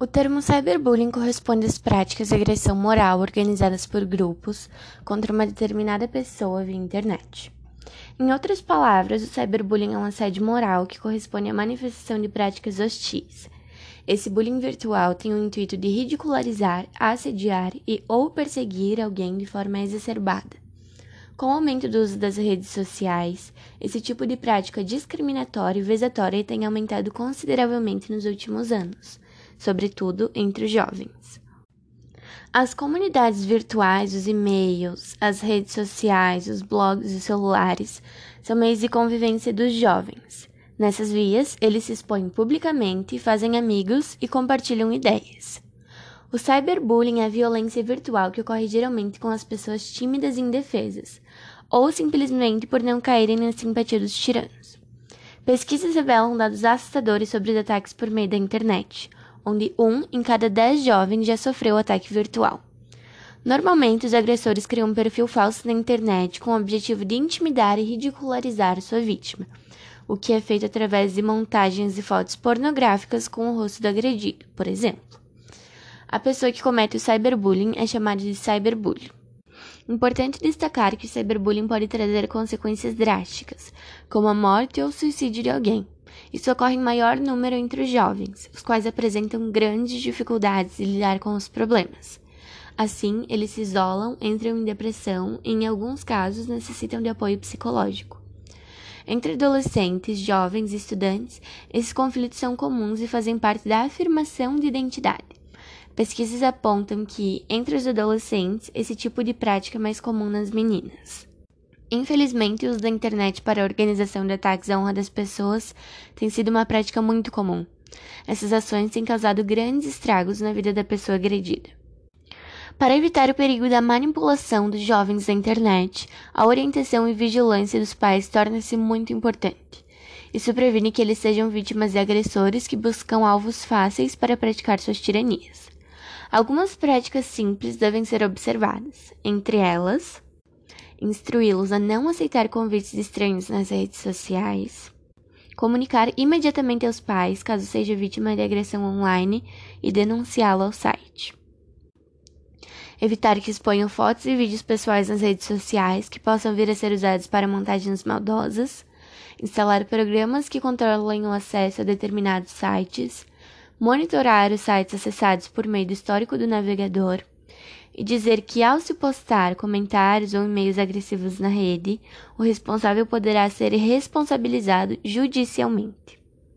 O termo cyberbullying corresponde às práticas de agressão moral organizadas por grupos contra uma determinada pessoa via internet. Em outras palavras, o cyberbullying é um assédio moral que corresponde à manifestação de práticas hostis. Esse bullying virtual tem o intuito de ridicularizar, assediar e ou perseguir alguém de forma exacerbada. Com o aumento do uso das redes sociais, esse tipo de prática discriminatória e vejatória tem aumentado consideravelmente nos últimos anos sobretudo entre os jovens. As comunidades virtuais, os e-mails, as redes sociais, os blogs e celulares são meios de convivência dos jovens. Nessas vias, eles se expõem publicamente, fazem amigos e compartilham ideias. O cyberbullying é a violência virtual que ocorre geralmente com as pessoas tímidas e indefesas, ou simplesmente por não caírem na simpatia dos tiranos. Pesquisas revelam dados assustadores sobre os ataques por meio da internet, onde um em cada dez jovens já sofreu ataque virtual. Normalmente, os agressores criam um perfil falso na internet com o objetivo de intimidar e ridicularizar sua vítima, o que é feito através de montagens de fotos pornográficas com o rosto do agredido, por exemplo. A pessoa que comete o cyberbullying é chamada de cyberbully. Importante destacar que o cyberbullying pode trazer consequências drásticas, como a morte ou suicídio de alguém. Isso ocorre em maior número entre os jovens, os quais apresentam grandes dificuldades de lidar com os problemas. Assim, eles se isolam, entram em depressão e, em alguns casos, necessitam de apoio psicológico. Entre adolescentes, jovens e estudantes, esses conflitos são comuns e fazem parte da afirmação de identidade. Pesquisas apontam que, entre os adolescentes, esse tipo de prática é mais comum nas meninas. Infelizmente, o uso da internet para a organização de ataques à honra das pessoas tem sido uma prática muito comum. Essas ações têm causado grandes estragos na vida da pessoa agredida. Para evitar o perigo da manipulação dos jovens na internet, a orientação e vigilância dos pais torna-se muito importante. Isso previne que eles sejam vítimas de agressores que buscam alvos fáceis para praticar suas tiranias. Algumas práticas simples devem ser observadas, entre elas, instruí-los a não aceitar convites estranhos nas redes sociais, comunicar imediatamente aos pais caso seja vítima de agressão online e denunciá-lo ao site. Evitar que exponham fotos e vídeos pessoais nas redes sociais que possam vir a ser usados para montagens maldosas. Instalar programas que controlem o acesso a determinados sites. Monitorar os sites acessados por meio do histórico do navegador e dizer que ao se postar comentários ou e-mails agressivos na rede, o responsável poderá ser responsabilizado judicialmente.